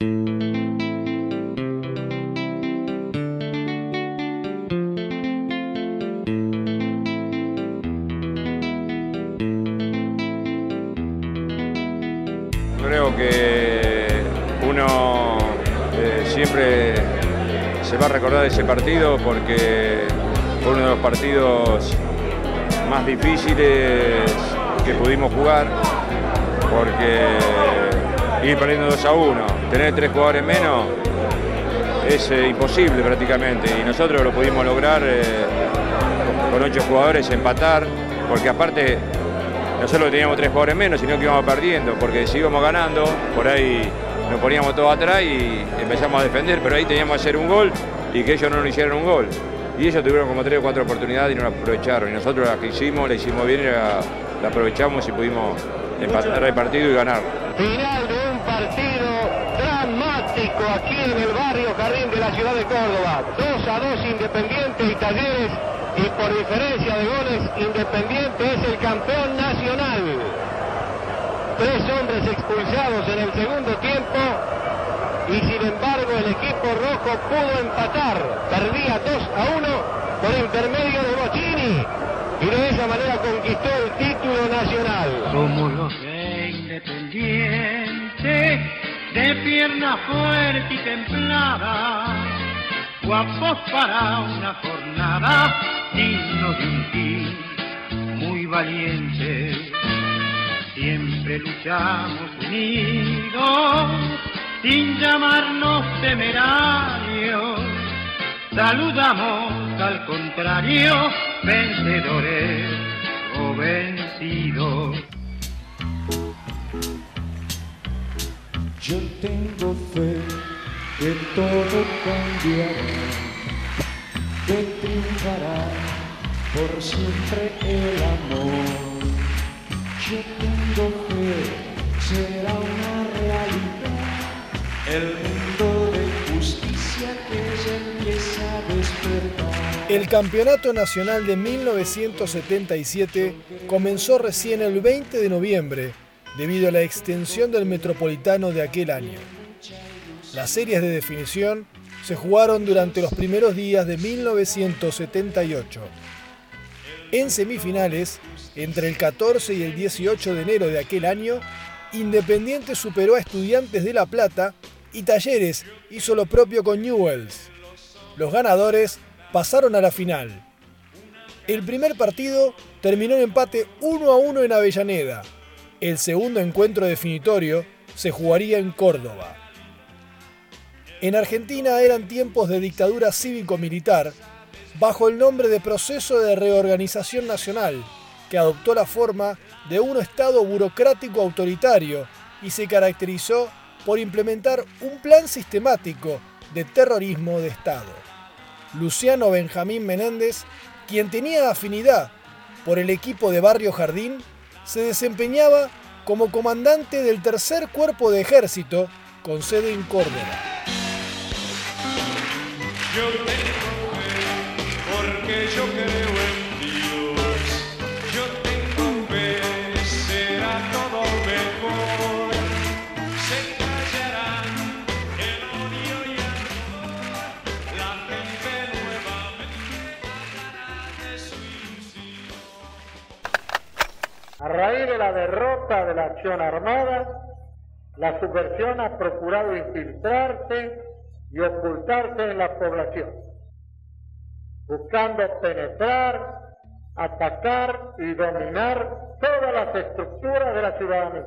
Creo que uno eh, siempre se va a recordar ese partido porque fue uno de los partidos más difíciles que pudimos jugar porque ir perdiendo 2 a 1, tener tres jugadores menos es eh, imposible prácticamente y nosotros lo pudimos lograr eh, con ocho jugadores empatar porque aparte no solo teníamos tres jugadores menos, sino que íbamos perdiendo, porque si íbamos ganando, por ahí nos poníamos todos atrás y empezamos a defender, pero ahí teníamos que hacer un gol y que ellos no nos hicieron un gol. Y ellos tuvieron como tres o cuatro oportunidades y no la aprovecharon. Y nosotros la que hicimos, la hicimos bien la, la aprovechamos y pudimos empatar el partido y ganar. Partido dramático aquí en el barrio Jardín de la ciudad de Córdoba. 2 a 2 Independiente y Talleres y por diferencia de goles Independiente es el campeón nacional. Tres hombres expulsados en el segundo tiempo y sin embargo el equipo rojo pudo empatar. Perdía 2 a 1 por intermedio de Bocini y de esa manera conquistó el título nacional. Somos los de pierna fuerte y templada, guapos para una jornada, dignos de un team muy valiente. Siempre luchamos unidos, sin llamarnos temerarios. Saludamos al contrario, vencedores o vencidos. Yo tengo fe que todo cambiará, que triunfará por siempre el amor. Yo tengo fe, será una realidad, el mundo de justicia que se empieza a despertar. El Campeonato Nacional de 1977 comenzó recién el 20 de noviembre debido a la extensión del Metropolitano de aquel año. Las series de definición se jugaron durante los primeros días de 1978. En semifinales, entre el 14 y el 18 de enero de aquel año, Independiente superó a Estudiantes de La Plata y Talleres hizo lo propio con Newells. Los ganadores pasaron a la final. El primer partido terminó en empate 1 a 1 en Avellaneda. El segundo encuentro definitorio se jugaría en Córdoba. En Argentina eran tiempos de dictadura cívico-militar bajo el nombre de Proceso de Reorganización Nacional, que adoptó la forma de un Estado burocrático autoritario y se caracterizó por implementar un plan sistemático de terrorismo de Estado. Luciano Benjamín Menéndez, quien tenía afinidad por el equipo de Barrio Jardín, se desempeñaba como comandante del tercer cuerpo de ejército con sede en Córdoba. Yo porque yo raíz de la derrota de la acción armada, la subversión ha procurado infiltrarse y ocultarse en la población, buscando penetrar, atacar y dominar todas las estructuras de la ciudadanía.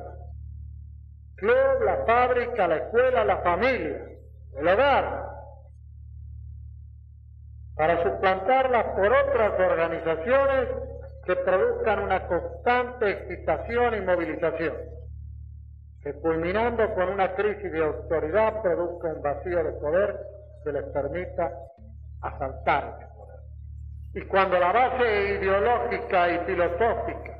Club, la fábrica, la escuela, la familia, el hogar, para suplantarlas por otras organizaciones que produzcan una constante excitación y movilización, que culminando con una crisis de autoridad produzca un vacío de poder que les permita asaltar ese poder. Y cuando la base ideológica y filosófica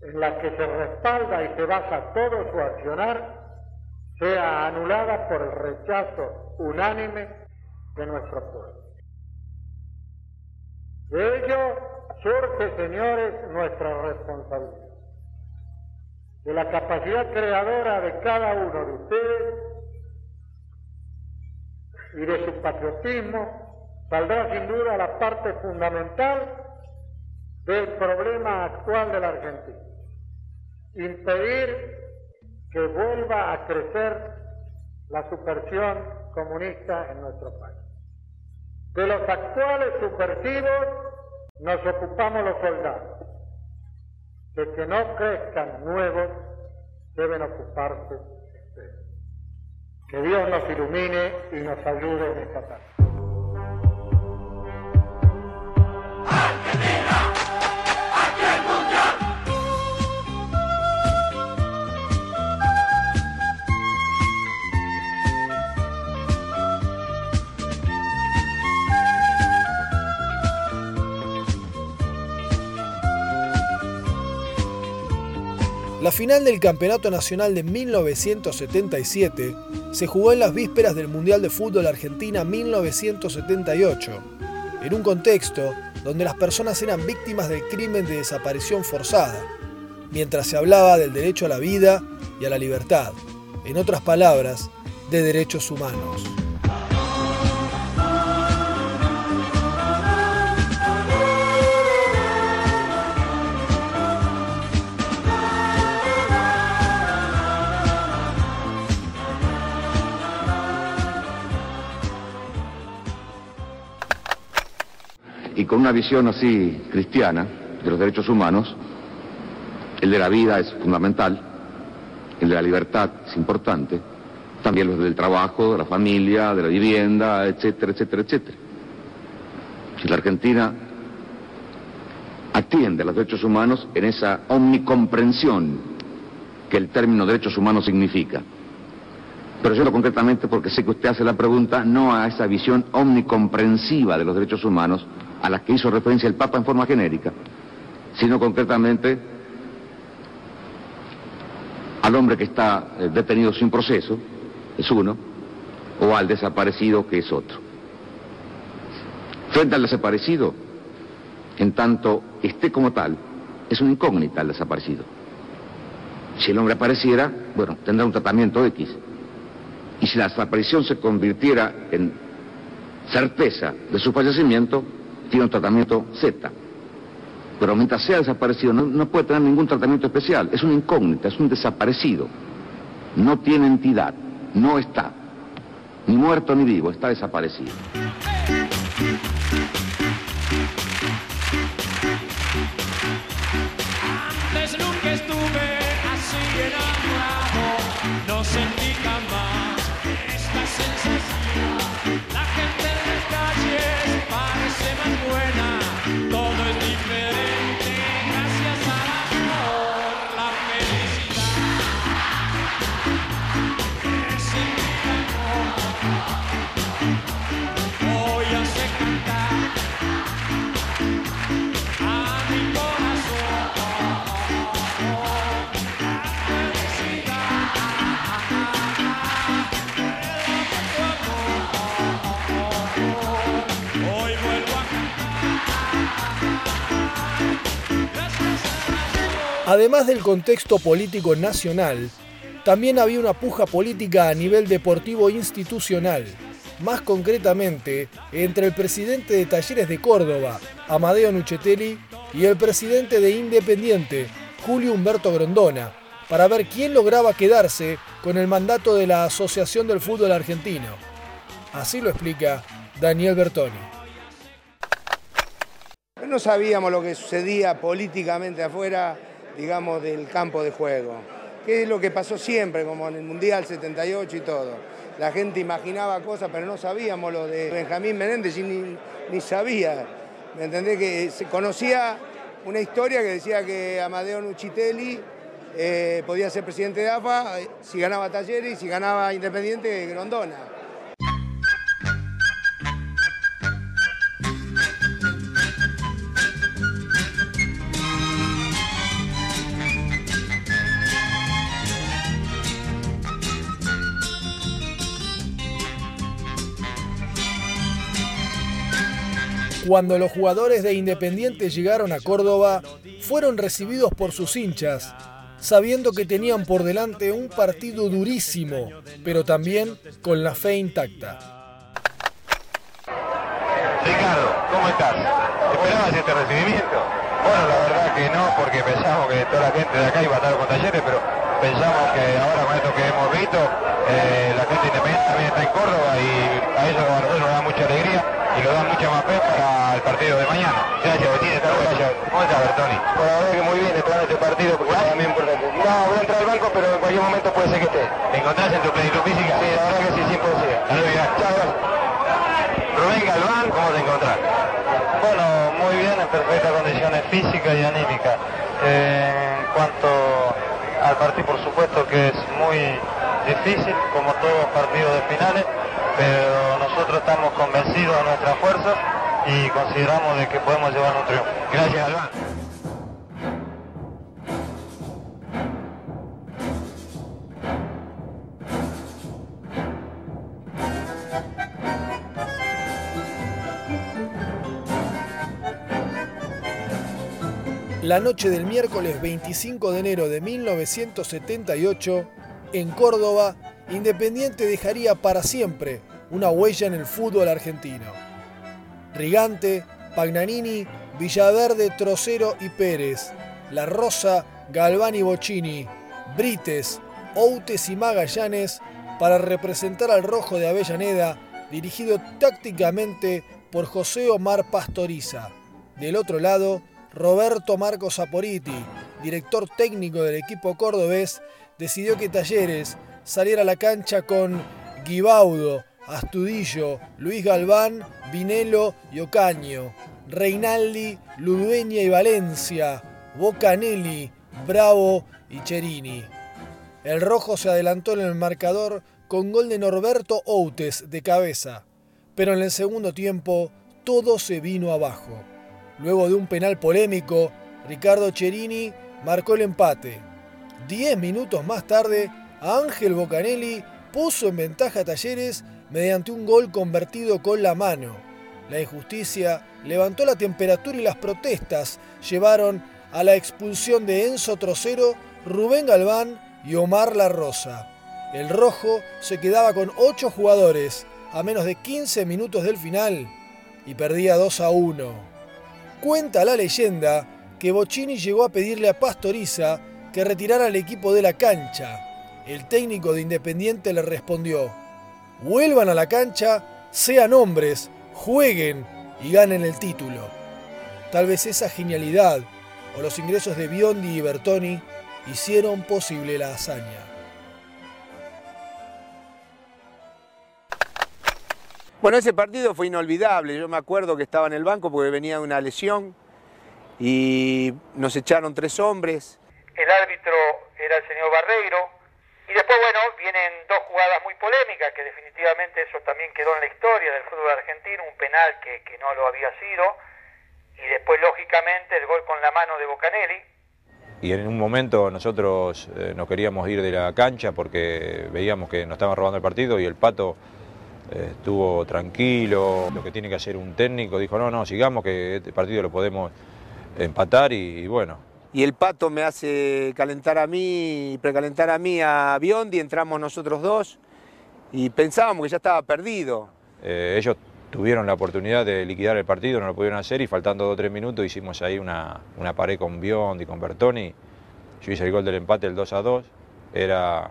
en la que se respalda y se basa todo su accionar sea anulada por el rechazo unánime de nuestro pueblo. De ello surge, señores, nuestra responsabilidad. de la capacidad creadora de cada uno de ustedes y de su patriotismo, saldrá sin duda la parte fundamental del problema actual de la Argentina. Impedir que vuelva a crecer la supersión comunista en nuestro país. De los actuales subversivos nos ocupamos los soldados. De que no crezcan nuevos deben ocuparse ustedes. Que Dios nos ilumine y nos ayude en esta tarde. La final del Campeonato Nacional de 1977 se jugó en las vísperas del Mundial de Fútbol Argentina 1978, en un contexto donde las personas eran víctimas del crimen de desaparición forzada, mientras se hablaba del derecho a la vida y a la libertad, en otras palabras, de derechos humanos. Con una visión así cristiana de los derechos humanos, el de la vida es fundamental, el de la libertad es importante, también los del trabajo, de la familia, de la vivienda, etcétera, etcétera, etcétera. Si la Argentina atiende a los derechos humanos en esa omnicomprensión que el término derechos humanos significa. Pero yo lo concretamente porque sé que usted hace la pregunta no a esa visión omnicomprensiva de los derechos humanos a la que hizo referencia el Papa en forma genérica, sino concretamente al hombre que está eh, detenido sin proceso, es uno, o al desaparecido, que es otro. Frente al desaparecido, en tanto esté como tal, es una incógnita el desaparecido. Si el hombre apareciera, bueno, tendrá un tratamiento X. Y si la desaparición se convirtiera en certeza de su fallecimiento, tiene un tratamiento Z. Pero mientras sea desaparecido, no, puede tener ningún tratamiento especial. Es una incógnita, es un desaparecido. No tiene entidad, no está. Ni muerto ni vivo, está desaparecido. Además del contexto político nacional, también había una puja política a nivel deportivo institucional, más concretamente entre el presidente de Talleres de Córdoba, Amadeo Nuchetelli, y el presidente de Independiente, Julio Humberto Grondona, para ver quién lograba quedarse con el mandato de la Asociación del Fútbol Argentino. Así lo explica Daniel Bertoni. No sabíamos lo que sucedía políticamente afuera, digamos, del campo de juego. Que es lo que pasó siempre, como en el Mundial 78 y todo. La gente imaginaba cosas, pero no sabíamos lo de Benjamín Menéndez, ni, ni sabía. ¿Me entendés? Que se conocía una historia que decía que Amadeo Nuchitelli eh, podía ser presidente de AFA eh, si ganaba Talleres y si ganaba Independiente Grondona. Cuando los jugadores de Independiente llegaron a Córdoba, fueron recibidos por sus hinchas sabiendo que tenían por delante un partido durísimo, pero también con la fe intacta. Ricardo, ¿cómo estás? ¿Esperabas este recibimiento? Bueno, la verdad que no, porque pensamos que toda la gente de acá iba a estar con talleres, pero pensamos que ahora con esto que hemos visto, eh, la gente independiente también está en Córdoba y a eso nos da mucha alegría y nos da mucha más fe para el partido de mañana. Gracias, Betín, hasta luego. Gracias. ¿Cómo estás, Bertoni? Bueno, la verdad que muy bien esperando este partido porque es también importante. No, voy a entrar al banco, pero en cualquier momento puede ser que esté. ¿Te encontrás en tu plenitud física? Sí, la verdad que sí, 100%. Hasta luego, Chao, gracias. Rubén Galván, ¿cómo te encontrás? Bueno, muy bien, en perfectas condiciones físicas y anímicas. Eh, en cuanto al partido, por supuesto que es muy difícil, como todos los partidos de finales, pero nosotros estamos convencidos de nuestra fuerza y consideramos de que podemos llevar un triunfo. Gracias, Galván. La noche del miércoles 25 de enero de 1978, en Córdoba, Independiente dejaría para siempre una huella en el fútbol argentino. Rigante, Pagnanini, Villaverde, Trocero y Pérez, La Rosa, Galván y Bocini, Brites, Outes y Magallanes para representar al Rojo de Avellaneda, dirigido tácticamente por José Omar Pastoriza. Del otro lado, Roberto Marcos Saporiti, director técnico del equipo cordobés, decidió que Talleres saliera a la cancha con Guibaudo, Astudillo, Luis Galván, Vinelo y Ocaño, Reinaldi, Ludueña y Valencia, Bocanelli, Bravo y Cherini. El rojo se adelantó en el marcador con gol de Norberto Outes de cabeza, pero en el segundo tiempo todo se vino abajo. Luego de un penal polémico, Ricardo Cherini marcó el empate. Diez minutos más tarde, Ángel Bocanelli puso en ventaja a Talleres mediante un gol convertido con la mano. La injusticia levantó la temperatura y las protestas llevaron a la expulsión de Enzo Trocero, Rubén Galván y Omar La Rosa. El rojo se quedaba con 8 jugadores a menos de 15 minutos del final y perdía 2 a 1. Cuenta la leyenda que Bocini llegó a pedirle a Pastoriza que retirara al equipo de la cancha. El técnico de Independiente le respondió, vuelvan a la cancha, sean hombres, jueguen y ganen el título. Tal vez esa genialidad o los ingresos de Biondi y Bertoni hicieron posible la hazaña. Bueno, ese partido fue inolvidable. Yo me acuerdo que estaba en el banco porque venía de una lesión y nos echaron tres hombres. El árbitro era el señor Barreiro. Y después, bueno, vienen dos jugadas muy polémicas, que definitivamente eso también quedó en la historia del fútbol argentino, un penal que, que no lo había sido. Y después, lógicamente, el gol con la mano de Bocanelli. Y en un momento nosotros eh, nos queríamos ir de la cancha porque veíamos que nos estaban robando el partido y el Pato eh, estuvo tranquilo, lo que tiene que hacer un técnico, dijo, no, no, sigamos que este partido lo podemos empatar y, y bueno. Y el Pato me hace calentar a mí, precalentar a mí a Biondi, entramos nosotros dos y pensábamos que ya estaba perdido. Eh, ellos tuvieron la oportunidad de liquidar el partido, no lo pudieron hacer y faltando dos o tres minutos hicimos ahí una, una pared con Biondi, con Bertoni. Yo hice el gol del empate, el 2 a 2. Era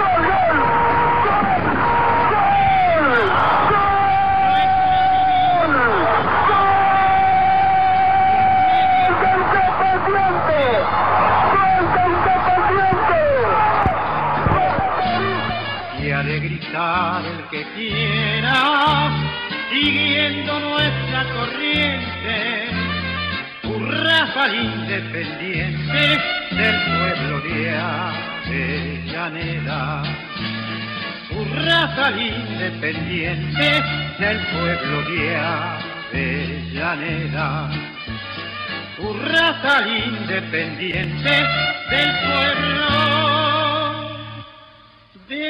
del pueblo de Avellaneda. tu raza independiente del pueblo de